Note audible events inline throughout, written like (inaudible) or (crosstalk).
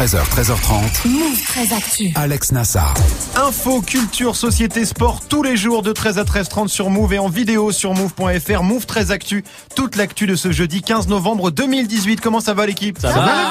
13h, 13h30. Move 13 Actu. Alex Nassar. Info, culture, société, sport, tous les jours de 13 à 13h30 sur Move et en vidéo sur Move.fr. Move 13 Actu. Toute l'actu de ce jeudi 15 novembre 2018. Comment ça va l'équipe? Ça, va,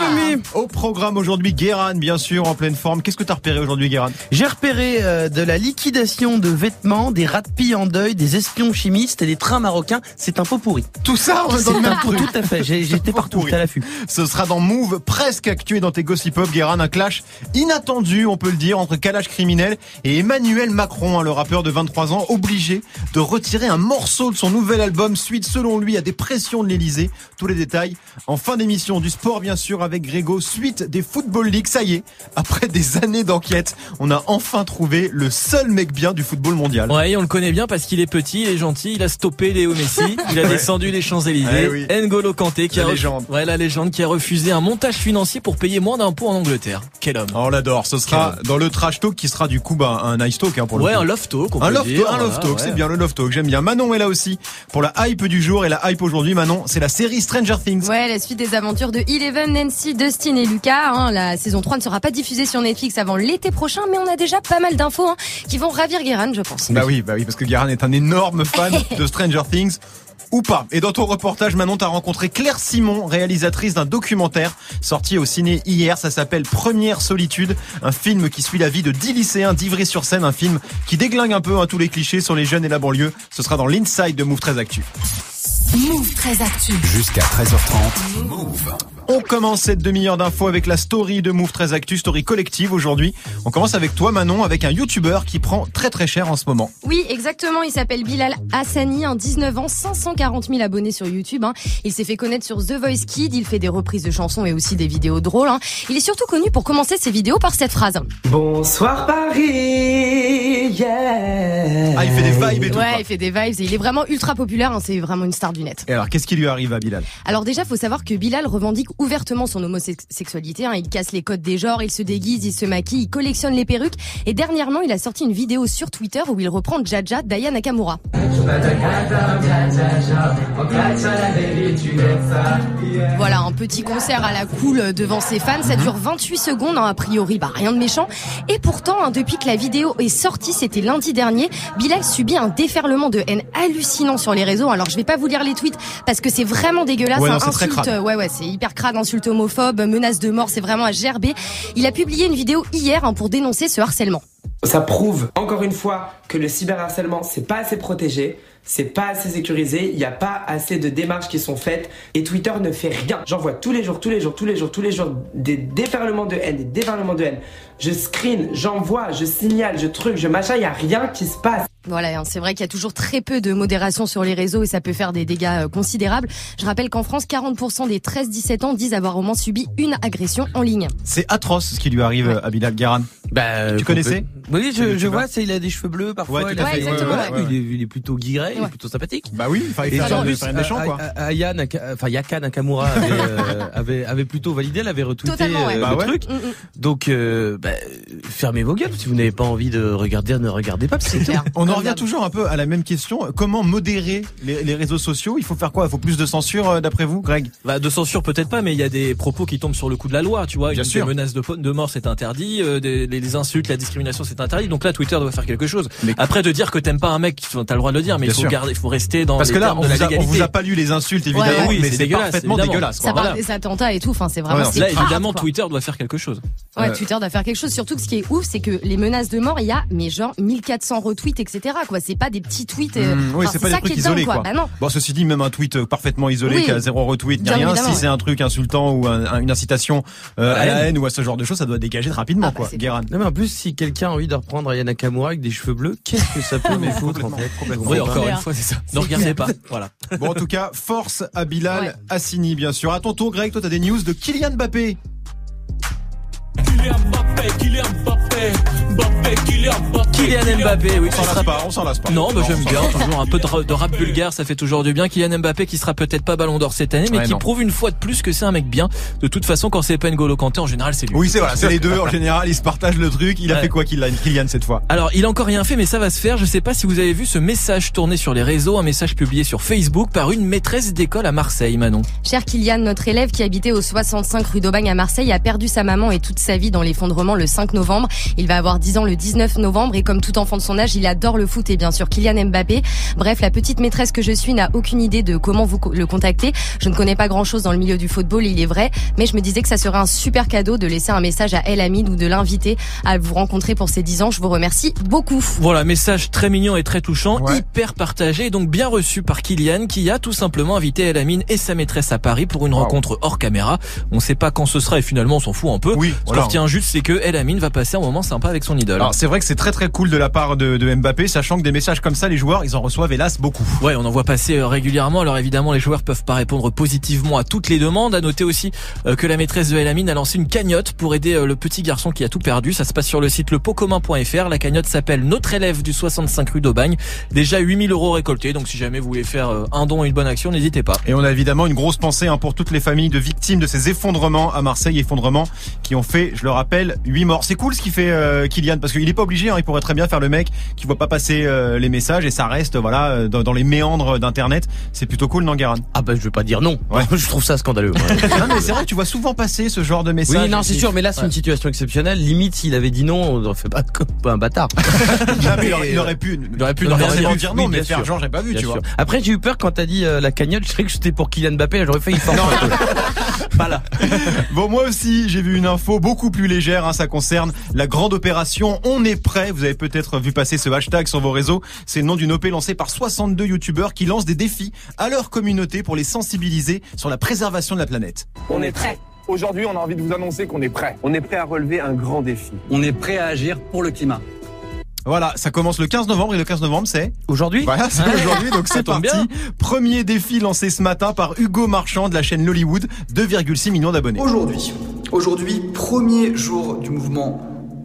Au programme aujourd'hui, Guéran, bien sûr, en pleine forme. Qu'est-ce que t'as repéré aujourd'hui, Guéran J'ai repéré euh, de la liquidation de vêtements, des rats de pille en deuil, des espions chimistes et des trains marocains. C'est un pot pourri. Tout ça, on dans le même Tout à fait. J'étais (laughs) partout, à l'affût. Ce sera dans Move, presque actu et dans tes gossip Hop, Guérin, un clash inattendu, on peut le dire, entre Kalash criminel et Emmanuel Macron, hein, le rappeur de 23 ans, obligé de retirer un morceau de son nouvel album suite, selon lui, à des pressions de l'Elysée. Tous les détails en fin d'émission du sport, bien sûr, avec Grégo, suite des Football League. Ça y est, après des années d'enquête, on a enfin trouvé le seul mec bien du football mondial. Ouais, on le connaît bien parce qu'il est petit, il est gentil, il a stoppé Léo Messi, il a (laughs) descendu les Champs-Élysées. Eh N'Golo Kanté qui la a légende. Ouais, la légende qui a refusé un montage financier pour payer moins d'impôts en Angleterre. Quel homme. Oh, on l'adore. Ce sera dans le trash talk qui sera du coup bah, un ice talk hein, pour le Ouais, coup. un love talk. On Un peut love dire, talk, un love voilà, talk, ouais. c'est bien le love talk, j'aime bien. Manon est là aussi pour la hype du jour et la hype aujourd'hui, Manon, c'est la série Stranger Things. Ouais, la suite des aventures de Eleven, Nancy, Dustin et Lucas. hein. La saison 3 ne sera pas diffusée sur Netflix avant l'été prochain, mais on a déjà pas mal d'infos hein, qui vont ravir Guérin, je pense. Bah oui, bah oui, parce que Guérin est un énorme fan (laughs) de Stranger Things. Ou pas. Et dans ton reportage, Manon, t'as rencontré Claire Simon, réalisatrice d'un documentaire sorti au ciné hier. Ça s'appelle Première Solitude, un film qui suit la vie de 10 lycéens d'Ivry-sur-Seine, un film qui déglingue un peu hein, tous les clichés sur les jeunes et la banlieue. Ce sera dans l'Inside de Move 13 Actu. Move 13 Actu. Jusqu'à 13h30. Move. On commence cette demi-heure d'infos avec la story de Move 13 Actu, story collective aujourd'hui. On commence avec toi Manon, avec un YouTuber qui prend très très cher en ce moment. Oui, exactement. Il s'appelle Bilal Hassani, un 19 ans, 540 000 abonnés sur YouTube. hein. Il s'est fait connaître sur The Voice Kid. Il fait des reprises de chansons et aussi des vidéos drôles. hein. Il est surtout connu pour commencer ses vidéos par cette phrase. Bonsoir Paris, yeah. Ah, il fait des vibes et tout. Ouais, quoi. il fait des vibes et il est vraiment ultra populaire. hein. C'est vraiment une star du Et alors, qu'est-ce qui lui arrive à Bilal? Alors déjà, faut savoir que Bilal revendique ouvertement son homosexualité. hein. Il casse les codes des genres, il se déguise, il se maquille, il collectionne les perruques. Et dernièrement, il a sorti une vidéo sur Twitter où il reprend Jaja d'Aya Nakamura. Voilà, un petit concert à la cool devant ses fans. Ça dure 28 secondes, hein, a priori, bah, rien de méchant. Et pourtant, hein, depuis que la vidéo est sortie, c'était lundi dernier, Bilal subit un déferlement de haine hallucinant sur les réseaux. Alors, je vais pas vous lire les tweets parce que c'est vraiment dégueulasse. Ouais, non, crade. ouais, ouais, c'est hyper crade, insultes homophobes, menaces de mort, c'est vraiment à gerber. Il a publié une vidéo hier hein, pour dénoncer ce harcèlement. Ça prouve encore une fois que le cyberharcèlement c'est pas assez protégé, c'est pas assez sécurisé, il n'y a pas assez de démarches qui sont faites et Twitter ne fait rien. J'en vois tous les jours, tous les jours, tous les jours, tous les jours des déferlements de haine, des déferlements de haine. Je screen, j'envoie, je signale, je truc, je machin, il y a rien qui se passe. Voilà, c'est vrai qu'il y a toujours très peu de modération sur les réseaux et ça peut faire des dégâts euh, considérables. Je rappelle qu'en France, 40% des 13-17 ans disent avoir au moins subi une agression en ligne. C'est atroce ce qui lui arrive à Bilal Guéran. Bah, Tu connaissais Oui, je, vois, c'est il a des cheveux bleus parfois. Ouais, il a fait, ouais, exactement, voilà, ouais. Il, est, il est plutôt guiré, il est plutôt sympathique. Bah oui, il fallait faire faire méchant quoi. Aya enfin Yaka Nakamura avait, (laughs) euh, avait, avait plutôt validé, elle avait retweeté euh, Bah le ouais. truc. Mm, mm. Donc, euh, bah, fermez vos gueules. Si vous n'avez pas envie de regarder, ne regardez pas. C'est clair. On revient toujours un peu à la même question. Comment modérer les, les réseaux sociaux? Il faut faire quoi? Il faut plus de censure euh, d'après vous, Greg? Bah, de censure peut-être pas, mais il y a des propos qui tombent sur le coup de la loi, tu vois. Bien Une- sûr. Des menaces de, de mort, c'est interdit. euh, des, les, les insultes, la discrimination, c'est interdit. Donc là, Twitter doit faire quelque chose. Mais- Après, de dire que t'aimes pas un mec, t'as le droit de le dire, mais il faut garder, faut rester dans Parce les que là, on de la vous, a, on légalité. vous a pas lu les insultes évidemment, Ouais, oui, mais c'est parfaitement évidemment. dégueulasse. Ça quoi. parle Voilà. des attentats et tout. Enfin, c'est vraiment. Ouais, Là, évidemment, quoi. Twitter doit faire quelque chose. Ouais, Twitter doit faire quelque chose. Surtout que ce qui est ouf, c'est que les menaces de mort, il y a, mais genre 1400 retweets, etc. Quoi, c'est pas des petits tweets. euh, Mmh, oui, enfin, c'est pas des trucs dingue, isolés quoi. quoi. Bah non. Bon, ceci dit, même un tweet euh, parfaitement isolé Oui. qui a zéro retweet, ni rien. Si c'est un truc insultant ou un- un- une incitation euh, à la haine. ou à ce genre de choses, ça doit dégager rapidement Ah, bah, quoi. c'est Guéran. Non mais en plus, si quelqu'un a envie de reprendre Aya Nakamura avec des cheveux bleus, qu'est-ce que ça peut me foutre en fait Oui, encore une fois, c'est ça. Ne regardez pas. Voilà. (laughs) Bon, en tout cas, force à Bilal Ouais. Hassini, bien sûr. À ton tour, Greg, toi, t'as des news de Kylian Mbappé. Kylian Mbappé, oui, qui On s'en sera lasse pas, on s'en lasse pas. Non, bah, j'aime bien. Toujours un peu de, de rap vulgaire, ça fait toujours du bien. Kylian Mbappé qui sera peut-être pas Ballon d'Or cette année, mais Ouais, qui non. prouve une fois de plus que c'est un mec bien. De toute façon, quand c'est pas N'Golo Kanté, en général, c'est lui. Oui, c'est voilà, c'est (laughs) les deux. En général, ils se partagent le truc. Il a Ouais. fait quoi, Kylian, Kylian cette fois? Alors, il a encore rien fait, mais ça va se faire. Je sais pas si vous avez vu ce message tourné sur les réseaux, un message publié sur Facebook par une maîtresse d'école à Marseille, Manon. Cher Kylian, notre élève qui habitait au 65 rue d'Aubagne à Marseille a perdu sa maman et toute sa vie dans l'effondrement le 5 novembre. Il va avoir 10 ans le 19 novembre et comme tout enfant de son âge, il adore le foot et bien sûr Kylian Mbappé. Bref, la petite maîtresse que je suis n'a aucune idée de comment vous le contacter. Je ne connais pas grand chose dans le milieu du football, il est vrai, mais je me disais que ça serait un super cadeau de laisser un message à El Amid ou de l'inviter à vous rencontrer pour ses 10 ans. Je vous remercie beaucoup. Voilà, message très mignon et très touchant, Ouais. hyper partagé et donc bien reçu par Kylian qui a tout simplement invité Elamine et sa maîtresse à Paris pour une Wow. rencontre hors caméra. On sait pas quand ce sera et finalement on s'en fout un peu. Oui, Ce voilà. qu'on retient juste c'est que Elamine va passer un moment sympa avec son idole. Alors c'est vrai que c'est très très cool de la part de, de Mbappé, sachant que des messages comme ça, les joueurs, ils en reçoivent hélas beaucoup. Ouais, on en voit passer euh, régulièrement. Alors évidemment, les joueurs peuvent pas répondre positivement à toutes les demandes. À noter aussi euh, que la maîtresse de Elamine a lancé une cagnotte pour aider euh, le petit garçon qui a tout perdu. Ça se passe sur le site lepocommun.fr. La cagnotte s'appelle Notre élève du 65 rue d'Aubagne. Déjà 8000 euros récoltés. Donc si jamais vous voulez faire un don et une bonne action, n'hésitez pas. Et on a évidemment une grosse pensée hein, pour toutes les familles de victimes de ces effondrements à Marseille, effondrements qui ont fait, je le rappelle, 8 morts. C'est cool ce qu'il fait euh, Kylian parce qu'il est pas obligé, hein, il pourrait très bien faire le mec qui voit pas passer euh, les messages et ça reste voilà euh, dans, dans les méandres d'internet. C'est plutôt cool, non Guérin? Ah bah je vais pas dire non. Ouais. (laughs) je trouve ça scandaleux. (laughs) Non mais c'est vrai tu vois souvent passer ce genre de messages. Oui, non, c'est sûr, mais là c'est Ouais. une situation exceptionnelle. Limite, s'il avait dit non, on aurait fait pas, (laughs) pas un bâtard. Non, mais il, aurait, il aurait pu, Il aurait pu ne ne pas rien forcément dire. non, Oui, mais faire sûr. genre j'ai pas vu, Bien tu sûr. vois. Après, j'ai eu peur quand t'as dit euh, la cagnotte. Je croyais que c'était pour Kylian Mbappé. J'aurais fait effort. voilà. Bon, moi aussi, j'ai vu une info beaucoup plus légère. hein, ça concerne la grande opération On est prêt. Vous avez peut-être vu passer ce hashtag sur vos réseaux. C'est le nom d'une OP lancée par 62 youtubeurs qui lancent des défis à leur communauté pour les sensibiliser sur la préservation de la planète. On est prêt. Aujourd'hui, on a envie de vous annoncer qu'on est prêt. On est prêt à relever un grand défi. On est prêt à agir pour le climat. Voilà, ça commence le 15 novembre et le 15 novembre c'est Aujourd'hui, voilà, c'est aujourd'hui donc c'est tombe parti. bien. Premier défi lancé ce matin par Hugo Marchand de la chaîne Lollywood, 2,6 millions d'abonnés. Aujourd'hui, aujourd'hui, premier jour du mouvement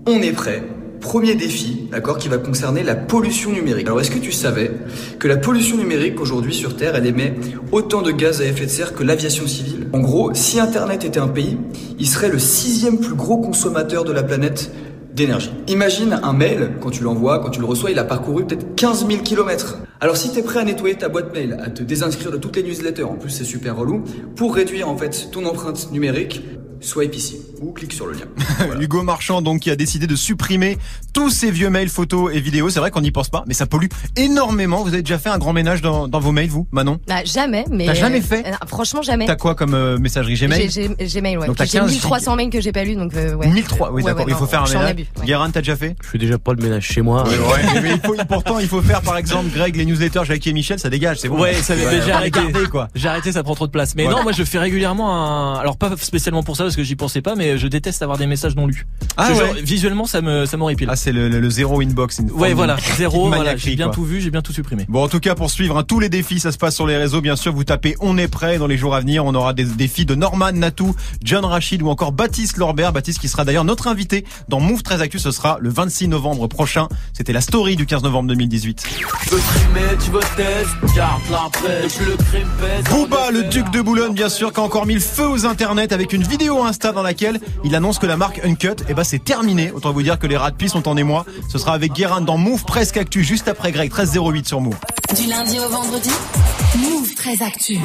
On est prêt. Premier défi, d'accord, qui va concerner la pollution numérique. Alors, est-ce que tu savais que la pollution numérique aujourd'hui sur Terre, elle émet autant de gaz à effet de serre que l'aviation civile? En gros, si Internet était un pays, il serait le sixième plus gros consommateur de la planète d'énergie. Imagine un mail, quand tu l'envoies, quand tu le reçois, il a parcouru peut-être 15 000 kilomètres. Alors si t'es prêt à nettoyer ta boîte mail, à te désinscrire de toutes les newsletters, en plus c'est super relou, pour réduire en fait ton empreinte numérique, swipe ici ou clique sur le lien. (laughs) Hugo Marchand donc qui a décidé de supprimer tous ces vieux mails, photos et vidéos. C'est vrai qu'on n'y pense pas, mais ça pollue énormément. Vous avez déjà fait un grand ménage dans, dans vos mails, vous, Manon? Bah, jamais, mais. T'as jamais fait? Euh, Franchement, jamais. T'as quoi comme euh, messagerie Gmail? J'ai Gmail, ouais. J'ai 15 1300 mails que j'ai pas lus, donc euh, ouais. 1003, oui Ouais, d'accord, ouais, il faut non, faire un ménage. Guérin, t'as déjà fait? Je fais déjà pas le ménage chez moi. Ouais, mais il faut, pourtant il faut faire par exemple Greg les newsletters Jackie et Michel, ça dégage, c'est bon. Ouais, ça mais j'ai arrêté. quoi. J'ai arrêté, ça prend trop de place. Mais Voilà. non, moi je fais régulièrement un. Alors pas spécialement pour ça parce que j'y pensais pas, mais je déteste avoir des messages non lus. Ah Ce ouais. genre, visuellement, ça me ça m'horripile. Ah c'est le, le, le zéro inbox. ouais, voilà, zéro. Voilà, j'ai bien quoi. tout vu, j'ai bien tout supprimé. Bon, en tout cas, pour suivre hein, tous les défis, ça se passe sur les réseaux. Bien sûr, vous tapez On est prêt. Dans les jours à venir, on aura des défis de Norman Natou, John Rachid ou encore Baptiste Lorbert. Baptiste qui sera d'ailleurs notre invité dans Move 13 Actu. Ce sera le 26 novembre prochain. C'était la story du 15 novembre 2018. Booba, le duc de Boulogne, bien sûr, qui a encore mis le feu aux internets avec une vidéo Insta dans laquelle il annonce que la marque Uncut, eh ben, c'est terminé. Autant vous dire que les rats de pie sont en émoi. Ce sera avec Guérin dans Move Presque Actu, juste après Greg, 1308 sur Move. Du lundi au vendredi, Move très actu.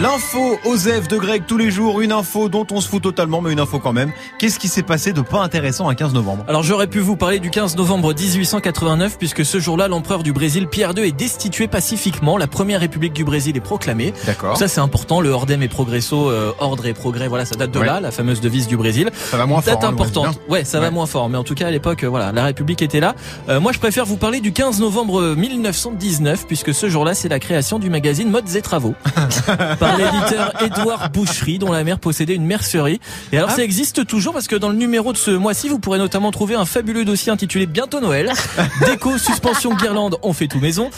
L'info Osef de Greg tous les jours, une info dont on se fout totalement, mais une info quand même. Qu'est-ce qui s'est passé de pas intéressant un 15 novembre? Alors j'aurais pu vous parler du 15 novembre 1889 puisque ce jour-là l'empereur du Brésil Pierre II est destitué pacifiquement, la première république du Brésil est proclamée. D'accord. Ça c'est important, le ordem et progresso, euh, ordre et progrès, voilà, ça date de Ouais. la fameuse devise du Brésil. Ça va moins fort. Date hein, importante. Brésil, Ouais, ça va Ouais. moins fort, mais en tout cas à l'époque, euh, voilà, la République était là. Euh, moi, je préfère vous parler du 15 novembre 1919, puisque ce jour-là, c'est la création du magazine Modes et Travaux (laughs) par l'éditeur Édouard Boucherie, dont la mère possédait une mercerie. Et alors, Ah. ça existe toujours parce que dans le numéro de ce mois-ci, vous pourrez notamment trouver un fabuleux dossier intitulé Bientôt Noël, (laughs) déco, suspension, guirlande, on fait tout maison,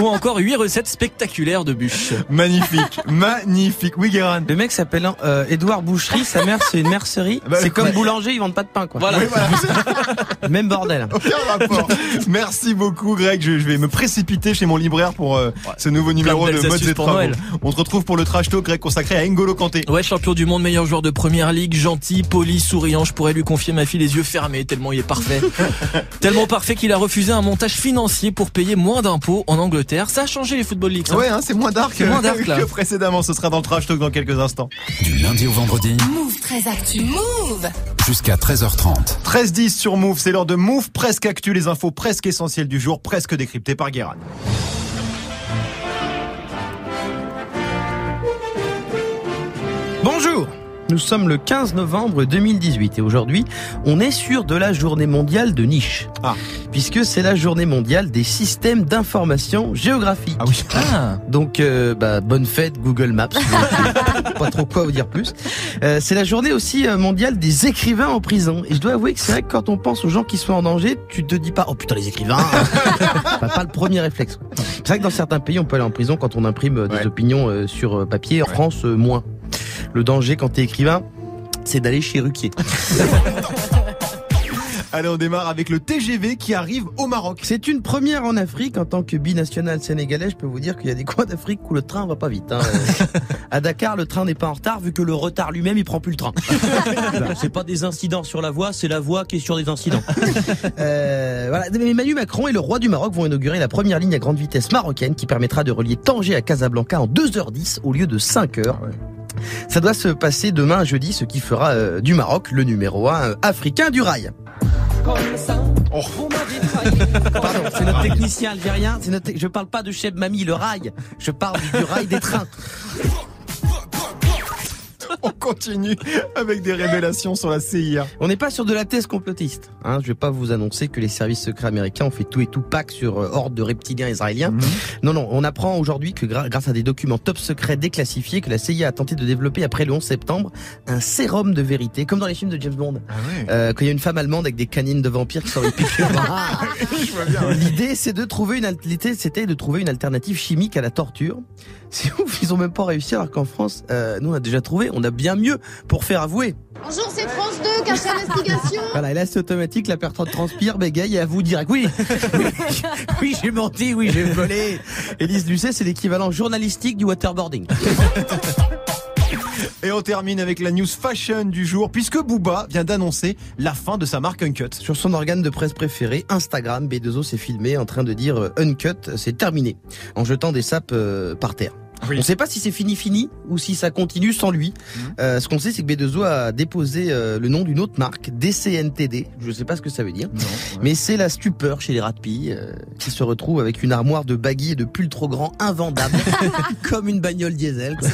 ou encore 8 recettes spectaculaires de bûches. Magnifique, magnifique. Oui, Guérin. Le mec s'appelle euh, Édouard Boucherie, sa mère c'est une mercerie. Bah, c'est comme boulanger, ils vendent pas de pain quoi. Voilà. Oui, voilà. (laughs) Même bordel. Aucun rapport. Merci beaucoup, Greg. Je, je vais me précipiter chez mon libraire pour euh, ce nouveau numéro de de Modes et pour Travaux. Noël. On se retrouve pour le trash talk, Greg, consacré à N'Golo Kanté. Ouais, champion du monde, meilleur joueur de première ligue, gentil, poli, souriant. Je pourrais lui confier ma fille les yeux fermés tellement il est parfait. (laughs) tellement parfait qu'il a refusé un montage financier pour payer moins d'impôts en Angleterre. Ça a changé les Football Leagues. ça. Ouais, hein, c'est moins dark, C'est moins dark, là. que précédemment. Ce sera dans le trash talk dans quelques instants. Du lundi au vendredi Move très actu. Move jusqu'à 13h30. 13-10 sur Move, c'est l'heure de Move presque actu, les infos presque essentielles du jour, presque décryptées par Guérin. Nous sommes le 15 novembre 2018 et aujourd'hui, on est sur de la journée mondiale de niche. Ah. Puisque c'est la journée mondiale des systèmes d'information géographique. Ah oui. Ah. Donc, euh, bah, bonne fête Google Maps. (laughs) Pas trop quoi vous dire plus. Euh, c'est la journée aussi euh, mondiale des écrivains en prison. Et je dois avouer que c'est vrai que quand on pense aux gens qui sont en danger, tu te dis pas, oh putain les écrivains. (laughs) Bah, pas le premier réflexe. C'est vrai que dans certains pays, on peut aller en prison quand on imprime euh, des Ouais. opinions sur papier. En France, moins. Le danger quand t'es écrivain, c'est d'aller chez Ruquier. (laughs) Allez, on démarre avec le TGV qui arrive au Maroc. C'est une première en Afrique. En tant que binational sénégalais, je peux vous dire qu'il y a des coins d'Afrique où le train va pas vite. hein. (laughs) À Dakar, le train n'est pas en retard vu que le retard lui-même, il prend plus le train. (laughs) c'est pas des incidents sur la voie, c'est la voie qui est sur des incidents. Euh, voilà. Mais Emmanuel Macron et le roi du Maroc vont inaugurer la première ligne à grande vitesse marocaine qui permettra de relier Tanger à Casablanca en 2h10 au lieu de 5h. Ça doit se passer demain jeudi, ce qui fera euh, du Maroc le numéro 1 africain du rail. Pardon, c'est notre technicien algérien. C'est notre... Je parle pas de Cheb Mami, le rail. Je parle du rail des trains. (laughs) On continue avec des révélations sur la CIA. On n'est pas sur de la thèse complotiste. Hein, je vais pas vous annoncer que les services secrets américains ont fait tout et tout pack sur euh, horde de reptiliens israéliens. Non, non, on apprend aujourd'hui que gra- grâce à des documents top secrets déclassifiés, que la CIA a tenté de développer après le 11 septembre un sérum de vérité, comme dans les films de James Bond. Ah ouais. Euh, quand il y a une femme allemande avec des canines de vampires qui sont piqûre. (laughs) L'idée, c'est de trouver une, c'était de trouver une alternative chimique à la torture. C'est ouf, ils ont même pas réussi, alors qu'en France, euh, nous on a déjà trouvé, on a bien mieux pour faire avouer. Bonjour, c'est France 2, cache investigation. (laughs) Voilà, et là c'est automatique, la personne transpire, bégaye et avoue direct. (laughs) Oui, oui, j'ai menti, oui, j'ai volé. Élise Lucet, c'est l'équivalent journalistique du waterboarding. (laughs) Et on termine avec la news fashion du jour, puisque Booba vient d'annoncer la fin de sa marque Uncut. Sur son organe de presse préféré, Instagram, B2O s'est filmé en train de dire euh, Uncut, c'est terminé, en jetant des sapes euh, par terre. Oui. On ne sait pas si c'est fini fini ou si ça continue sans lui. Euh, ce qu'on sait, c'est que B2O a déposé euh, le nom d'une autre marque, DCNTD. Je ne sais pas ce que ça veut dire. Mais c'est la stupeur chez les rats de pie, euh, qui se retrouve avec une armoire de baggy et de pull trop grand invendable, (laughs) comme une bagnole diesel. quoi.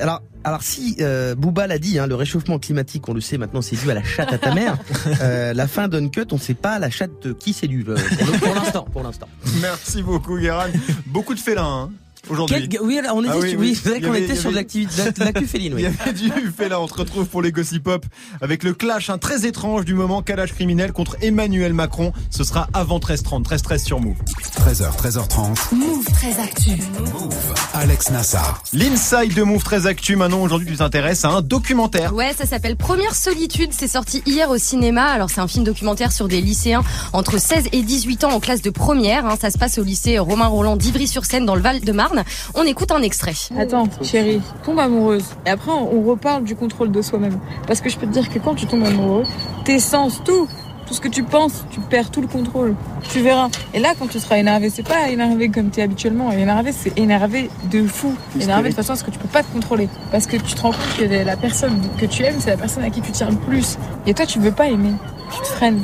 Alors, alors si Booba l'a dit, hein, le réchauffement climatique, on le sait maintenant, c'est dû à la chatte à ta mère. (laughs) La fin d'Uncut, on ne sait pas la chatte de qui c'est dû. pour l'instant, pour l'instant. Merci beaucoup, Guérin. Beaucoup de félins, hein, aujourd'hui. Quel- Oui, on était, Ah oui, sur- oui. oui, c'est vrai Il y qu'on était sur avait- l'activité, de la- de l'actu féline. (laughs) Il y Oui. avait du félin. On se retrouve pour les Gossip Pop avec le clash hein, très étrange du moment calage criminel contre Emmanuel Macron. Ce sera avant 13h30, 13h13 sur Move. 13h, 13h30. Move très actu. Alex Nassar. L'inside de Move très actu. Maintenant, aujourd'hui, tu t'intéresses à un documentaire. Ouais, ça s'appelle Première Solitude. C'est sorti hier au cinéma. Alors, c'est un film documentaire sur des lycéens entre 16 et 18 ans en classe de première. hein. Ça se passe au lycée Romain Roland d'Ivry-sur-Seine dans le Val-de-Marne. On écoute un extrait. Attends, chérie, tombe amoureuse. Et après, on reparle du contrôle de soi-même. Parce que je peux te dire que quand tu tombes amoureux, tes sens, tout, tout ce que tu penses, tu perds tout le contrôle. Tu verras. Et là, quand tu seras énervé, c'est pas énervé comme tu es habituellement. Énervé, c'est énervé de fou. Énervé de façon à ce que tu peux pas te contrôler. Parce que tu te rends compte que la personne que tu aimes, c'est la personne à qui tu tiens le plus. Et toi, tu veux pas aimer. Tu te freines.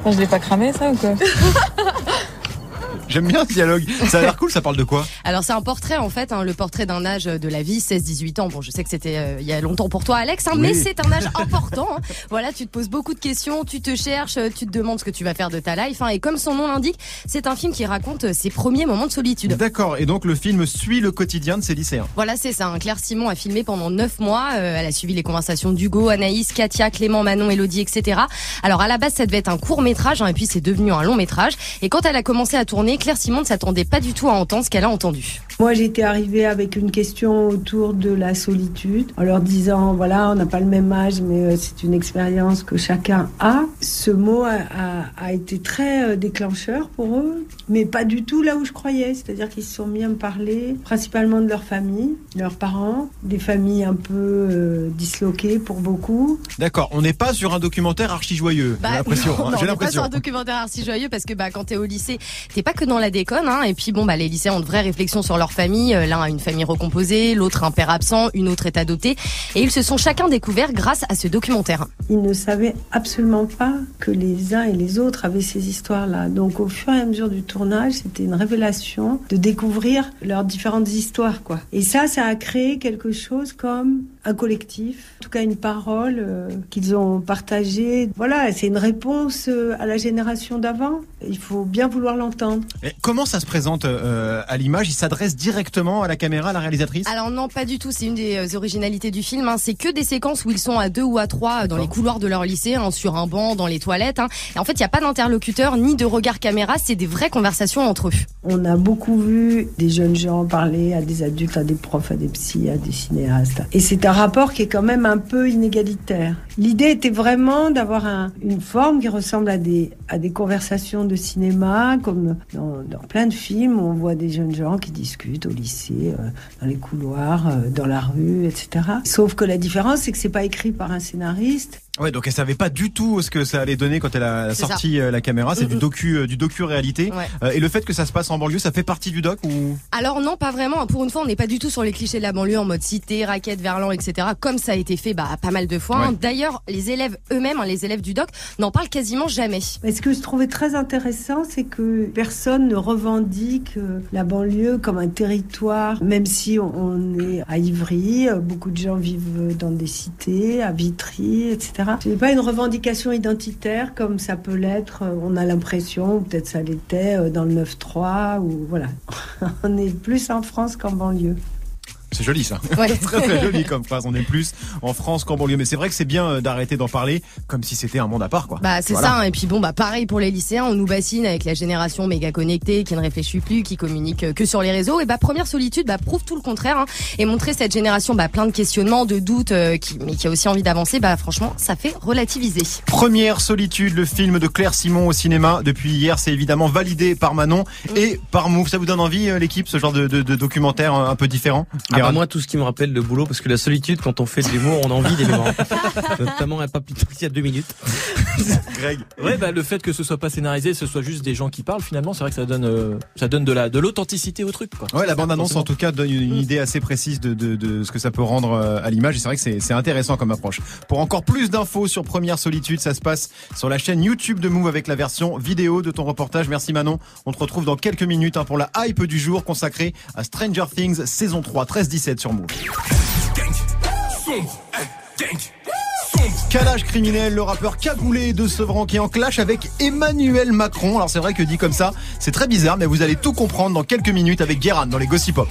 Enfin, je l'ai pas cramé, ça, ou quoi? (laughs) J'aime bien ce dialogue. Ça a l'air cool, ça parle de quoi? Alors c'est un portrait en fait, hein, le portrait d'un âge de la vie, 16-18 ans. Bon, je sais que c'était euh, il y a longtemps pour toi Alex, hein, mais c'est un âge important. hein. (laughs) Voilà, tu te poses beaucoup de questions, tu te cherches, euh, tu te demandes ce que tu vas faire de ta life. hein. et comme son nom l'indique, c'est un film qui raconte euh, ses premiers moments de solitude. D'accord. Et donc, le film suit le quotidien de ces lycéens. Voilà, c'est ça. Claire Simon a filmé pendant neuf mois. Euh, elle a suivi les conversations d'Hugo, Anaïs, Katia, Clément, Manon, Elodie, etc. Alors à la base, ça devait être un court métrage, et puis c'est devenu un long métrage. Et quand elle a commencé à tourner, Claire Simon ne s'attendait pas du tout à entendre ce qu'elle a entendu. bienvenue. Moi, j'étais arrivée avec une question autour de la solitude, en leur disant, voilà, on n'a pas le même âge, mais euh, c'est une expérience que chacun a. Ce mot a, a- a été très euh, déclencheur pour eux, mais pas du tout là où je croyais. C'est-à-dire qu'ils se sont mis à me parler principalement de leur famille, leurs parents, des familles un peu euh, disloquées pour beaucoup. D'accord, on n'est pas sur un documentaire archi joyeux. j'ai l'impression. non, hein, on n'est pas sur l'impression. un documentaire archi joyeux parce que bah quand t'es au lycée, t'es pas que dans la déconne hein, et puis bon bah les lycéens ont de vraies réflexions sur leur famille, Euh, l'un a une famille recomposée, l'autre un père absent, une autre est adoptée et ils se sont chacun découverts grâce à ce documentaire. Ils ne savaient absolument pas que les uns et les autres avaient ces histoires-là. Donc au fur et à mesure du tournage, c'était une révélation de découvrir leurs différentes histoires, quoi. Et ça, ça a créé quelque chose comme un collectif, en tout cas une parole euh, qu'ils ont partagée. Voilà, c'est une réponse euh, à la génération d'avant. Il faut bien vouloir l'entendre. Comment ça se présente euh, à l'image? Il s'adresse directement à la caméra, à la réalisatrice Alors non, pas du tout. C'est une des euh, originalités du film. hein. C'est que des séquences où ils sont à deux ou à trois euh, dans les couloirs de leur lycée, hein, sur un banc, dans les toilettes. hein. Et en fait, il n'y a pas d'interlocuteur ni de regard caméra. C'est des vraies conversations entre eux. On a beaucoup vu des jeunes gens parler à des adultes, à des profs, à des psys, à des cinéastes. Et c'est un rapport qui est quand même un peu inégalitaire. L'idée était vraiment d'avoir un- une forme qui ressemble à des, à des conversations de cinéma, comme dans, dans plein de films où on voit des jeunes gens qui discutent au lycée, euh, dans les couloirs, euh, dans la rue, etc. Sauf que la différence, c'est que c'est pas écrit par un scénariste. Ouais, donc elle savait pas du tout ce que ça allait donner quand elle a sorti ça. euh, la caméra. C'est Mm, du mm. docu, euh, du docu réalité. Ouais. Euh, et le fait que ça se passe en banlieue, ça fait partie du doc ou? Alors non, pas vraiment. Pour une fois, on n'est pas du tout sur les clichés de la banlieue en mode cité, raquette, verlan, etc. Comme ça a été fait bah, pas mal de fois. hein. Ouais. D'ailleurs, les élèves eux-mêmes, hein, les élèves du doc, n'en parlent quasiment jamais. Mais ce que je trouvais très intéressant, c'est que personne ne revendique la banlieue comme un territoire, même si on, est à Ivry, beaucoup de gens vivent dans des cités, à Vitry, etc. Ce n'est pas une revendication identitaire comme ça peut l'être, euh, on a l'impression, peut-être ça l'était, euh, dans le 9-3, ou voilà. (laughs) on est plus en France qu'en banlieue. C'est joli ça. Ouais. (laughs) très très joli comme phrase. On est plus en France qu'en banlieue. Mais c'est vrai que c'est bien euh, d'arrêter d'en parler comme si c'était un monde à part quoi. Bah c'est Voilà. ça. Et puis bon bah pareil pour les lycéens, on nous bassine avec la génération méga connectée qui ne réfléchit plus, qui communique euh, que sur les réseaux. Et bah première solitude bah prouve tout le contraire hein. et montrer cette génération bah plein de questionnements, de doutes, euh, qui, mais qui a aussi envie d'avancer. Bah franchement ça fait relativiser. Première solitude, le film de Claire Simon au cinéma. Depuis hier, c'est évidemment validé par Manon et par Move. Ça vous donne envie, euh, l'équipe, ce genre de, de, de documentaire un peu différent? Ah bah Gérald moi tout ce qui me rappelle le boulot parce que la solitude quand on fait de l'humour on a envie d'aimer (laughs) notamment un papy il y a deux minutes (laughs) Greg Ouais, bah le fait que ce soit pas scénarisé, ce soit juste des gens qui parlent, finalement, c'est vrai que ça donne, euh, ça donne de la, de l'authenticité au truc. Quoi. Ouais, la bande annonce en tout cas donne une idée assez précise de, de, de ce que ça peut rendre euh, à l'image et c'est vrai que c'est c'est intéressant comme approche. Pour encore plus d'infos sur Première Solitude, ça se passe sur la chaîne YouTube de Move avec la version vidéo de ton reportage. Merci Manon. On te retrouve dans quelques minutes hein, pour la hype du jour consacrée à Stranger Things saison 3 13-17 sur Move. Calage criminel, le rappeur cagoulé de Sevran qui est en clash avec Emmanuel Macron. Alors c'est vrai que dit comme ça, c'est très bizarre, mais vous allez tout comprendre dans quelques minutes avec Guérin dans les Gossip Pop.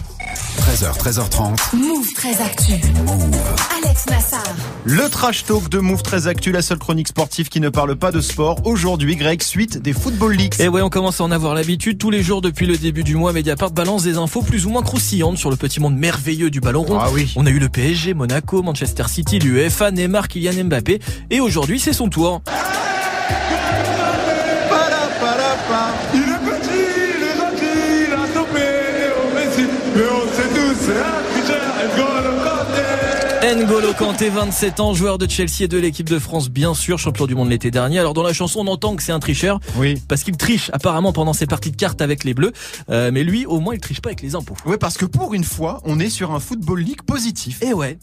13h, 13h30. Move très actu. Alex Nassar. Le trash talk de Move très actu, la seule chronique sportive qui ne parle pas de sport. Aujourd'hui, Greg, suite des Football Leagues. Et ouais, on commence à en avoir l'habitude. Tous les jours depuis le début du mois, Mediapart balance des infos plus ou moins croustillantes sur le petit monde merveilleux du ballon rond. Ah oui. On a eu le PSG, Monaco, Manchester City, l'UEFA, Neymar, Kylian Mbappé. Et aujourd'hui, c'est son tour. Il est petit, il est gentil, il a stoppé Léo Messi. Mais on sait tous, c'est un tricheur, N'Golo Kanté. N'Golo Kanté, 27 ans, joueur de Chelsea et de l'équipe de France, bien sûr, champion du monde l'été dernier. Alors dans la chanson, on entend que c'est un tricheur. Oui. Parce qu'il triche apparemment pendant ses parties de cartes avec les Bleus. Euh, mais lui, au moins, il triche pas avec les impôts. Ouais, parce que pour une fois, on est sur un Football League positif. Et ouais.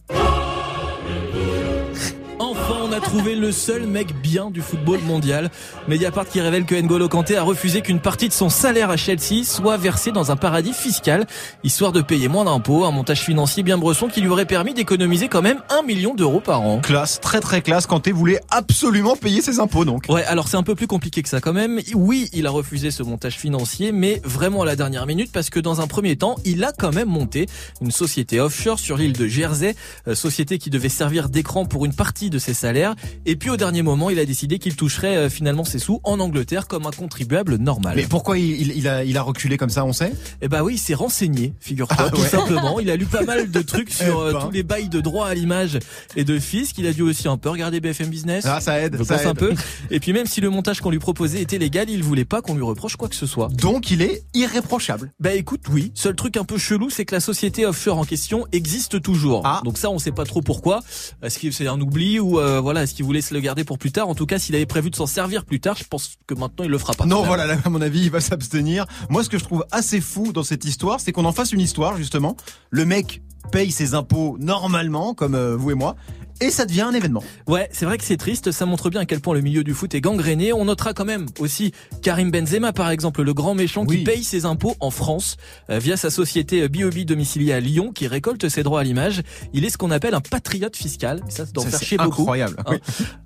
Trouvé le seul mec bien du football mondial. Mediapart qui révèle que N'Golo Kanté a refusé qu'une partie de son salaire à Chelsea soit versée dans un paradis fiscal, histoire de payer moins d'impôts, un montage financier bien bresson qui lui aurait permis d'économiser quand même un million d'euros par an. Classe, très très classe, Kanté voulait absolument payer ses impôts donc. Ouais, alors c'est un peu plus compliqué que ça quand même. Oui, il a refusé ce montage financier, mais vraiment à la dernière minute parce que dans un premier temps, il a quand même monté une société offshore sur l'île de Jersey, euh, société qui devait servir d'écran pour une partie de ses salaires. Et puis au dernier moment, il a décidé qu'il toucherait euh, finalement ses sous en Angleterre comme un contribuable normal. Mais pourquoi il, il- a, il a reculé comme ça, on sait? Eh bah oui, il s'est renseigné, figure-toi, Ah tout ouais. simplement. Il a lu pas mal de (laughs) trucs sur Eh euh, ben. tous les bails de droit à l'image et de fisc. Il a dû aussi un peu regarder BFM Business. Ah, ça aide, Je ça pense un peu. (laughs) Et puis même si le montage qu'on lui proposait était légal, il voulait pas qu'on lui reproche quoi que ce soit. Donc il est irréprochable. Bah écoute, oui. Seul truc un peu chelou, c'est que la société offshore en question existe toujours. Ah. Donc ça, on sait pas trop pourquoi. Est-ce que c'est un oubli ou euh, voilà, est-ce qu'il voulait se le garder pour plus tard? En tout cas, s'il avait prévu de s'en servir plus tard, je pense que maintenant il le fera pas. Non, voilà, là, à mon avis, il va s'abstenir. Moi, ce que je trouve assez fou dans cette histoire, c'est qu'on en fasse une histoire, justement. Le mec paye ses impôts normalement, comme euh, vous et moi, et ça devient un événement. Ouais, c'est vrai que c'est triste, ça montre bien à quel point le milieu du foot est gangréné. On notera quand même aussi Karim Benzema par exemple, le grand méchant Oui. qui paye ses impôts en France euh, via sa société B.O.B. domiciliée à Lyon qui récolte ses droits à l'image. Il est ce qu'on appelle un patriote fiscal. Et ça, ça doit faire chier beaucoup. incroyable. Hein.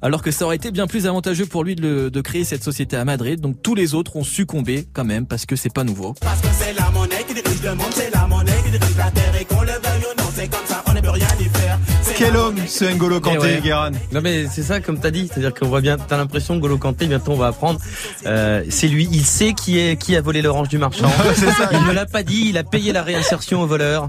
Alors que ça aurait été bien plus avantageux pour lui de, le- de créer cette société à Madrid. Donc tous les autres ont succombé quand même parce que c'est pas nouveau. Parce que c'est la monnaie qui dirige le monde, c'est la monnaie qui dirige la terre et qu'on le veuille ou non, c'est comme ça, on ne peut rien y faire. C'est Quel homme, ce N'Golo Kanté, ouais. Guéran Non mais c'est ça comme t'as dit, c'est-à-dire qu'on voit bien, t'as l'impression que Golo Kanté, bientôt on va apprendre, euh, c'est lui, il sait qui est qui a volé l'orange du marchand. (laughs) il ne l'a pas dit, il a payé la réinsertion au voleur.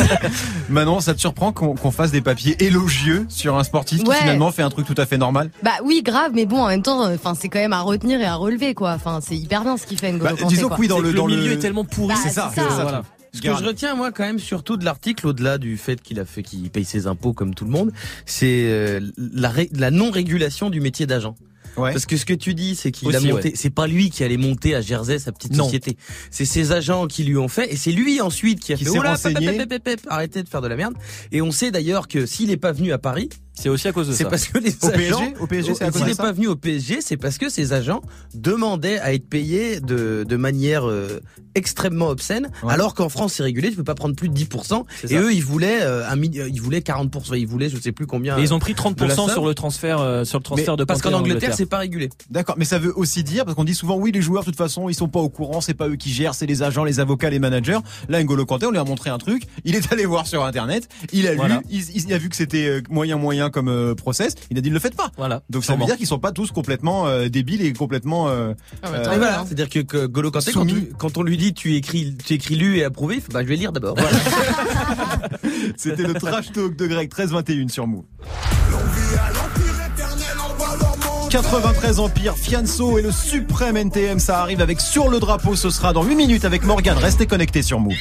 (laughs) Manon, ça te surprend qu'on qu'on fasse des papiers élogieux sur un sportif Ouais. qui finalement fait un truc tout à fait normal? Bah oui, grave, mais bon, en même temps, enfin, c'est quand même à retenir et à relever, quoi. Enfin, c'est hyper bien ce qu'il fait, N'Golo Bah, Kanté, disons quoi. que oui, dans le, que dans le le milieu est tellement pourri. Bah, c'est ça, c'est c'est ça. ça. Voilà. Ce que je retiens moi quand même surtout de l'article, au-delà du fait qu'il a fait qu'il paye ses impôts comme tout le monde, c'est euh, la, la non-régulation du métier d'agent. Ouais. Parce que ce que tu dis, c'est qu'il a monté, ouais. c'est pas lui qui allait monter à Jersey sa petite Non. société. C'est ses agents qui lui ont fait, et c'est lui ensuite qui a Qui fait. Oh là, pep, pep, pep, arrêtez de faire de la merde. Et on sait d'ailleurs que s'il est pas venu à Paris, C'est aussi à cause de c'est ça. parce que les Au agents, PSG Au PSG, c'est s'il n'est pas venu au PSG, c'est parce que ses agents demandaient à être payés de, de manière euh, extrêmement obscène, Ouais. alors qu'en France c'est régulé, tu peux pas prendre plus de 10%. C'est Et ça. eux, ils voulaient euh, un euh, ils voulaient 40%, ils voulaient je sais plus combien. Et ils ont pris de la 30% somme. sur le transfert, euh, sur le transfert de parce qu'en en Angleterre, c'est pas régulé. D'accord, mais ça veut aussi dire, parce qu'on dit souvent, oui, les joueurs, de toute façon, ils sont pas au courant, c'est pas eux qui gèrent, c'est les agents, les avocats, les managers. Là, N'Golo Kanté, on lui a montré un truc, il est allé voir sur Internet, il a Voilà. lu, il, il a vu que c'était euh, moyen comme euh, process, il a dit, ne le faites pas. Voilà. Donc ça veut dire qu'ils sont pas tous complètement euh, débiles et complètement... euh, Ah, euh, voilà, hein. c'est-à-dire que, que Golo Kanté, quand, Soumis. tu- quand on lui dit tu écris, tu écris lu et approuvé, bah je vais lire d'abord. (laughs) (laughs) C'était le trash talk de Greg 1321 sur Move. 93 Empire, Fianso et le suprême NTM, ça arrive avec Sur le drapeau, ce sera dans 8 minutes avec Morgan. Restez connectés sur Move.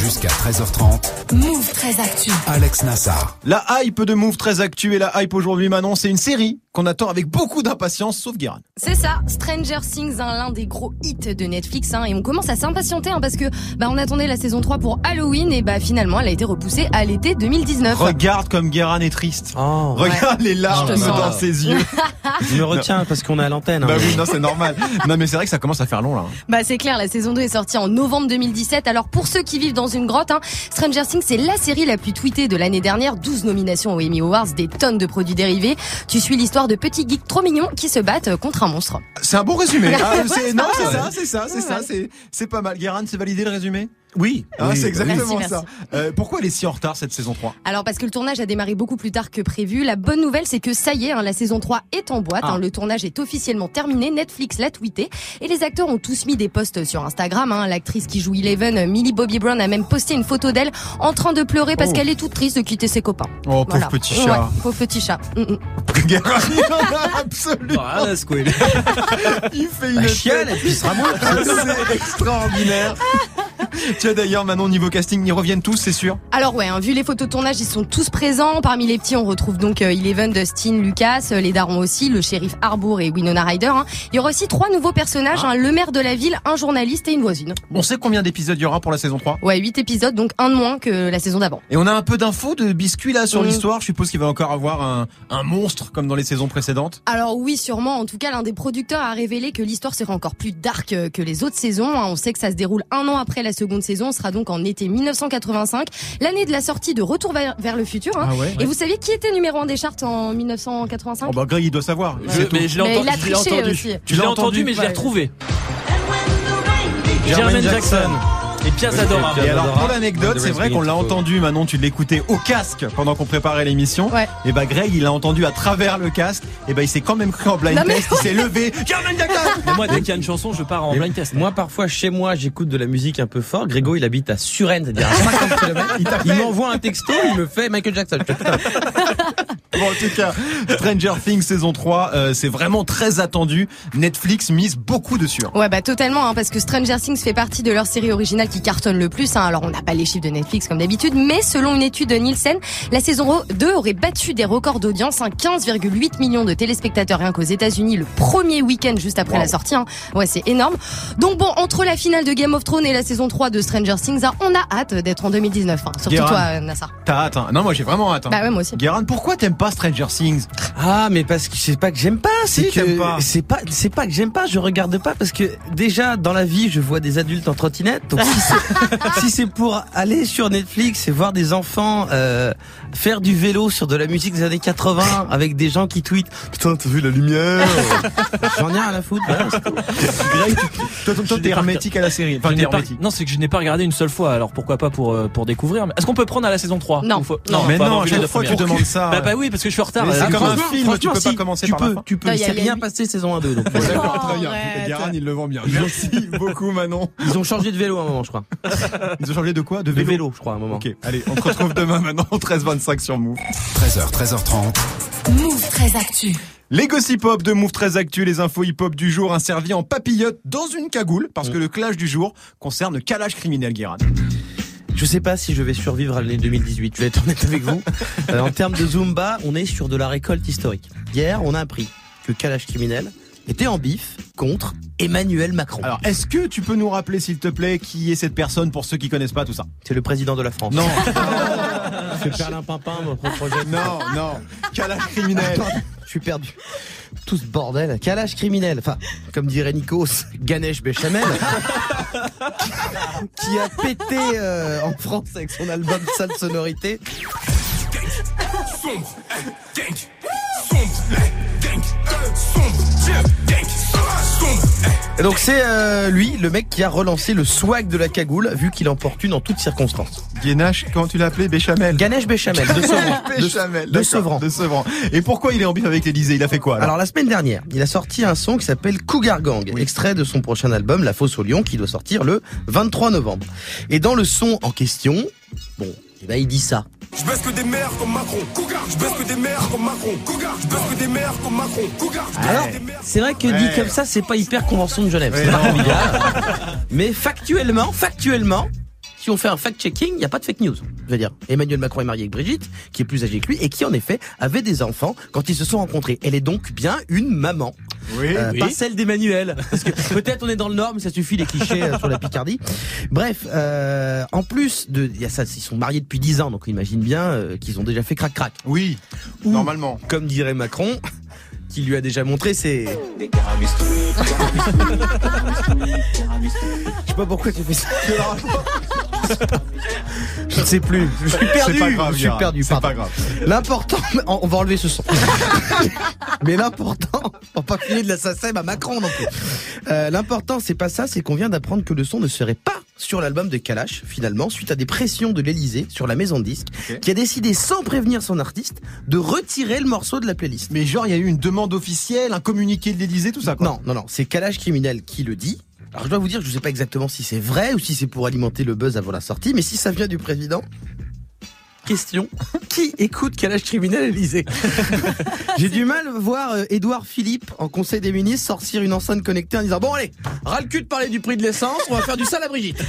Jusqu'à 13h30, Move très actu. Alex Nassar. La hype de Move très actu et la hype aujourd'hui, Manon, c'est une série qu'on attend avec beaucoup d'impatience, sauf Guérin. C'est ça, Stranger Things, hein, l'un des gros hits de Netflix, hein, et on commence à s'impatienter hein, parce que bah on attendait la saison 3 pour Halloween et bah finalement elle a été repoussée à l'été 2019. Regarde comme Guérin est triste. Oh, Regarde les larmes dans ses yeux. (laughs) je me retiens parce qu'on est à l'antenne. hein. bah oui, non, c'est normal. Non, mais c'est vrai que ça commence à faire long, là. Bah c'est clair, la saison 2 est sortie en novembre 2017. Alors pour ceux qui vivent dans une grotte, hein, Stranger Things c'est la série la plus tweetée de l'année dernière, 12 nominations aux Emmy Awards, des tonnes de produits dérivés. Tu suis l'histoire de petits geeks trop mignons qui se battent euh, contre un monstre. C'est un bon résumé. (laughs) Ah, c'est- non, c'est ça, c'est ça, c'est ça, c'est, c'est pas mal. Guérin, c'est validé le résumé? Oui. Ah, oui, c'est bah exactement Merci, ça. Euh, pourquoi elle est si en retard, cette saison 3? Alors parce que le tournage a démarré beaucoup plus tard que prévu. La bonne nouvelle c'est que ça y est, hein, la saison 3 est en boîte. Ah. hein. le tournage est officiellement terminé. Netflix l'a tweeté et les acteurs ont tous mis des posts sur Instagram. hein. L'actrice qui joue Eleven, Millie Bobby Brown, a même posté une photo d'elle en train de pleurer parce Oh. qu'elle est toute triste de quitter ses copains. Oh, pauvre Voilà. petit Ouais, chat. pauvre petit chat. Mm, mm. Guérin, (laughs) absolument. Ah, là, squid. Il fait une Bah, chiale, tête. et puis il sera moins. (laughs) C'est extraordinaire. (laughs) (laughs) tu as d'ailleurs, Manon, niveau casting, ils reviennent tous, c'est sûr. Alors ouais, hein, vu les photos de tournage, ils sont tous présents. Parmi les petits, on retrouve donc euh, Eleven, Dustin, Lucas, euh, les darons aussi, le shérif Harbour et Winona Ryder. hein. Il y aura aussi trois nouveaux personnages, Ah. hein, le maire de la ville, un journaliste et une voisine. On sait combien d'épisodes il y aura pour la saison 3 Ouais, 8 épisodes, donc un de moins que la saison d'avant. Et on a un peu d'infos de biscuits là sur Mm. l'histoire? Je suppose qu'il va encore avoir un, un monstre comme dans les saisons précédentes. Alors oui, sûrement. En tout cas, l'un des producteurs a révélé que l'histoire sera encore plus dark euh, que les autres saisons. On sait que ça se déroule un an après la seconde saison. On sera donc en été 1985, l'année de la sortie de Retour vers, vers le futur. hein. Ah ouais Et vous savez qui était numéro 1 des charts en 1985 Oh bah Greg il doit savoir. Je- mais je l'ai Mais entendu, il a triché aussi. Je l'ai l'as entendu, mais je l'ai retrouvé. Jermaine Jackson. Et bien adorable. Et alors pour l'anecdote, c'est vrai qu'on l'a entendu, Manon, tu l'écoutais au casque pendant qu'on préparait l'émission. Ouais. Et bah Greg, il l'a entendu à travers le casque. Et bah il s'est quand même cru en blind Non, test, il s'est levé. (laughs) Mais moi, dès qu'il y a une chanson, je pars en Mais blind test. Moi, parfois, chez moi, j'écoute de la musique un peu fort. Grégo, il habite à Suresnes, c'est-à-dire à 50 km. Il m'envoie un texto, il me fait Michael Jackson. (laughs) Bon, en tout cas, Stranger Things saison 3, euh, c'est vraiment très attendu. Netflix mise beaucoup dessus. hein. Ouais, bah totalement, hein, parce que Stranger Things fait partie de leur série originale qui cartonne le plus. Hein. Alors, on n'a pas les chiffres de Netflix comme d'habitude, mais selon une étude de Nielsen, la saison 2 aurait battu des records d'audience, hein, 15,8 millions de téléspectateurs rien qu'aux États-Unis le premier week-end juste après la sortie. hein. Ouais, c'est énorme. Donc bon, entre la finale de Game of Thrones et la saison 3 de Stranger Things, hein, on a hâte d'être en 2019. hein. Surtout Guérin. toi, euh, Nassar. T'as hâte, hein. Non, moi j'ai vraiment hâte. hein. Bah ouais, moi aussi. Guérin, pourquoi t'aimes pas Stranger Things? Ah, mais parce que c'est pas que j'aime pas, c'est Si, que pas. c'est pas c'est pas que j'aime pas, je regarde pas parce que déjà dans la vie, je vois des adultes en trottinette. Donc si c'est si c'est pour aller sur Netflix et voir des enfants euh, faire du vélo sur de la musique des années 80 avec des gens qui tweetent "Putain, t'as vu la lumière J'en ai rien à la foutre. voilà, c'est tout. Greg, toi, toi, t'es hermétique à la série. Enfin, t'es hermétique. Non, c'est que je n'ai pas regardé une seule fois, alors pourquoi pas pour, euh, pour découvrir. Est-ce qu'on peut prendre à la saison 3 Non. Faut- Non, mais non, chaque fois, tu demandes ça. Bah, bah oui, parce que je suis en retard. C'est Ah, comme un film, tu peux pas commencer tu par la tu peux. Non, Il s'est une- passé saison 1 2 donc. D'accord, très bien. Guérin, il le vend bien. Merci beaucoup, Manon. Ils ont changé de vélo à un moment, je crois. (laughs) Ils ont changé de quoi De De vélo vélo, je crois, à un moment. Ok, allez, on te retrouve demain maintenant, 13h25 sur Move. 13h, 13h30. Move 13 Actu. Les gossip hop de Move très Actu, les infos hip hop du jour, un servi en papillote dans une cagoule, parce que le clash du jour concerne calage criminel, Guérin. Je sais pas si je vais survivre à l'année 2018. Je vais être honnête avec vous. (laughs) Euh, en termes de Zumba, on est sur de la récolte historique. Hier, on a appris que Kalash criminel était en bif contre Emmanuel Macron. Alors, est-ce que tu peux nous rappeler, s'il te plaît, qui est cette personne pour ceux qui connaissent pas tout ça c'est le président de la France. Non, c'est Perlin Pimpin, mon projet. non, non. Calage criminel. Attends, je suis perdu. Tout ce bordel. Kalash criminel. Enfin, comme dirait Nikos, Ganesh Béchamel. qui a pété euh, en France avec son album Sale Sonorité. Et donc c'est euh, lui, le mec qui a relancé le swag de la cagoule, vu qu'il en porte une en toutes circonstances. Guénache, comment tu l'as appelé? Béchamel Ganesh Béchamel, de Sevran. (laughs) Béchamel, de Sevran. De Sevran. Et pourquoi il est en bif avec l'Elysée? Il a fait quoi alors? Alors la semaine dernière, il a sorti un son qui s'appelle Cougar Gang, extrait de son prochain album La Fosse au Lion qui doit sortir le 23 novembre. Et dans le son en question, bon, eh ben il dit ça. Je baisse que des mères comme Macron, Cougar. Je baisse que des mères comme Macron, Cougar. Je baisse que des mères comme Macron, Cougar. Je baisse Alors, que des mères- c'est vrai que dit comme ça, c'est pas hyper convention de Genève. C'est pas. Mais factuellement, factuellement, si on fait un fact-checking, il n'y a pas de fake news. Je veux dire, Emmanuel Macron est marié avec Brigitte, qui est plus âgée que lui, et qui en effet avait des enfants quand ils se sont rencontrés. Elle est donc bien une maman. Oui, Euh, oui. Pas celle d'Emmanuel. Parce que peut-être on est dans le Nord, mais ça suffit les clichés euh, sur la Picardie. Bref, euh, en plus de, y a ça, ils sont mariés depuis 10 ans, donc on imagine bien euh, qu'ils ont déjà fait crac crac. Oui, normalement. Comme dirait Macron, qui lui a déjà montré ses. Je sais pas pourquoi tu fais ça. (laughs) Je ne sais plus. Je suis perdu. C'est pas grave, je suis perdu. C'est pardon. pas grave. L'important, (laughs) on on va enlever ce son. (laughs) Mais l'important, on va pas filer de la SACEM à Macron non plus. Euh, l'important, c'est pas ça, c'est qu'on vient d'apprendre que le son ne serait pas sur l'album de Kalash, finalement, suite à des pressions de l'Elysée sur la maison de disques, Ok. qui a décidé, sans prévenir son artiste, de retirer le morceau de la playlist. Mais genre, il y a eu une demande officielle, un communiqué de l'Elysée, tout ça, quoi. Non, non, non, c'est Kalash Criminel qui le dit. Alors je dois vous dire, je sais pas exactement si c'est vrai ou si c'est pour alimenter le buzz avant la sortie, mais si ça vient du président. Question qui écoute Kalash Criminel à l'Elysée J'ai du mal à voir euh, Édouard Philippe en Conseil des ministres sortir une enceinte connectée en disant bon allez, ras le cul de parler du prix de l'essence, on va faire du sale à Brigitte.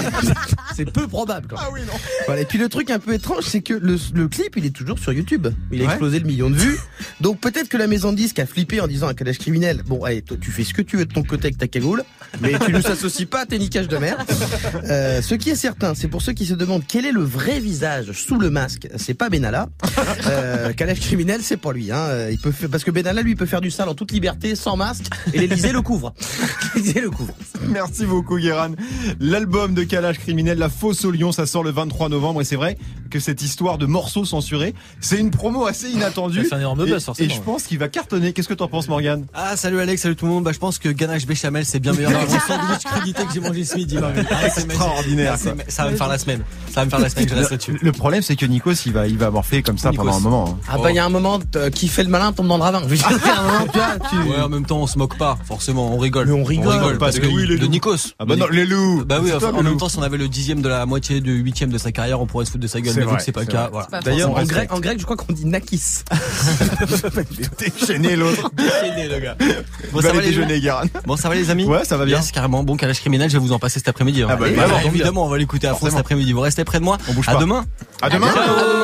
(laughs) c'est peu probable. Quoi. Ah oui, non. Voilà. Et puis le truc un peu étrange, c'est que le, le clip, il est toujours sur YouTube. Il a Ouais. explosé le million de vues. Donc peut-être que la maison de disque a flippé en disant à Kalash criminel, bon, allez, toi, tu fais ce que tu veux de ton côté avec ta cagoule, mais tu nous associes pas à tes niquages de mer. Euh, ce qui est certain, c'est pour ceux qui se demandent quel est le vrai visage sous le masque, c'est pas Benalla. Euh, (laughs) Kalash criminel, c'est pas lui. Hein. Il peut faire- parce que Benalla, lui, peut faire du sale en toute liberté, sans masque, et l'Elysée le couvre. (laughs) L'Elysée le couvre. Merci beaucoup, Guéran. L'album de Calage criminel, La Fosse au Lion, ça sort le 23 novembre et c'est vrai que cette histoire de morceaux censurés. C'est une promo assez inattendue. Ça fait un énorme Et- buzz, et, je pense qu'il va cartonner. Qu'est-ce que t'en penses, Morgan Ah salut Alex, salut tout le monde. Bah je pense que ganache béchamel c'est bien meilleur que mon sandwich crédité que j'ai mangé ce midi. Ah, c'est. Extraordinaire, Ah, c'est quoi. Ça va me faire la semaine. Ça va me faire la semaine. Je reste là-dessus. Le, le problème, c'est que Nikos, il va, il va avoir fait comme ça Nikos. pendant un moment. hein. Ah bah il y a un moment euh, qui fait le malin tombe dans le ravin. Je veux dire, à un moment, tu vois, tu- Ouais, en même temps, on se moque pas, forcément, on rigole. Mais on rigole, parce pas que de oui, les de loups. Nikos. Ah bah non, les loups. Bah oui, C'est en le même temps, si on avait le dixième de la moitié du huitième de sa carrière, on pourrait se foutre de sa gueule. C'est Mais vu vrai, que c'est pas le cas, vrai. voilà. Pas D'ailleurs, en grec, respecte. en grec, je crois qu'on dit nakis. (laughs) Déchaîné l'autre. (laughs) Déchaîné, le gars. Bon, ça va les déjeuner. Bon, ça va les amis Ouais, ça va bien. Yes, carrément. Bon, calage criminel, je vais vous en passer cet après-midi. hein. Ah bah, Allez, évidemment. évidemment, on va l'écouter à fond cet après-midi. Vous restez près de moi. On bouge À pas. demain. À demain. À demain.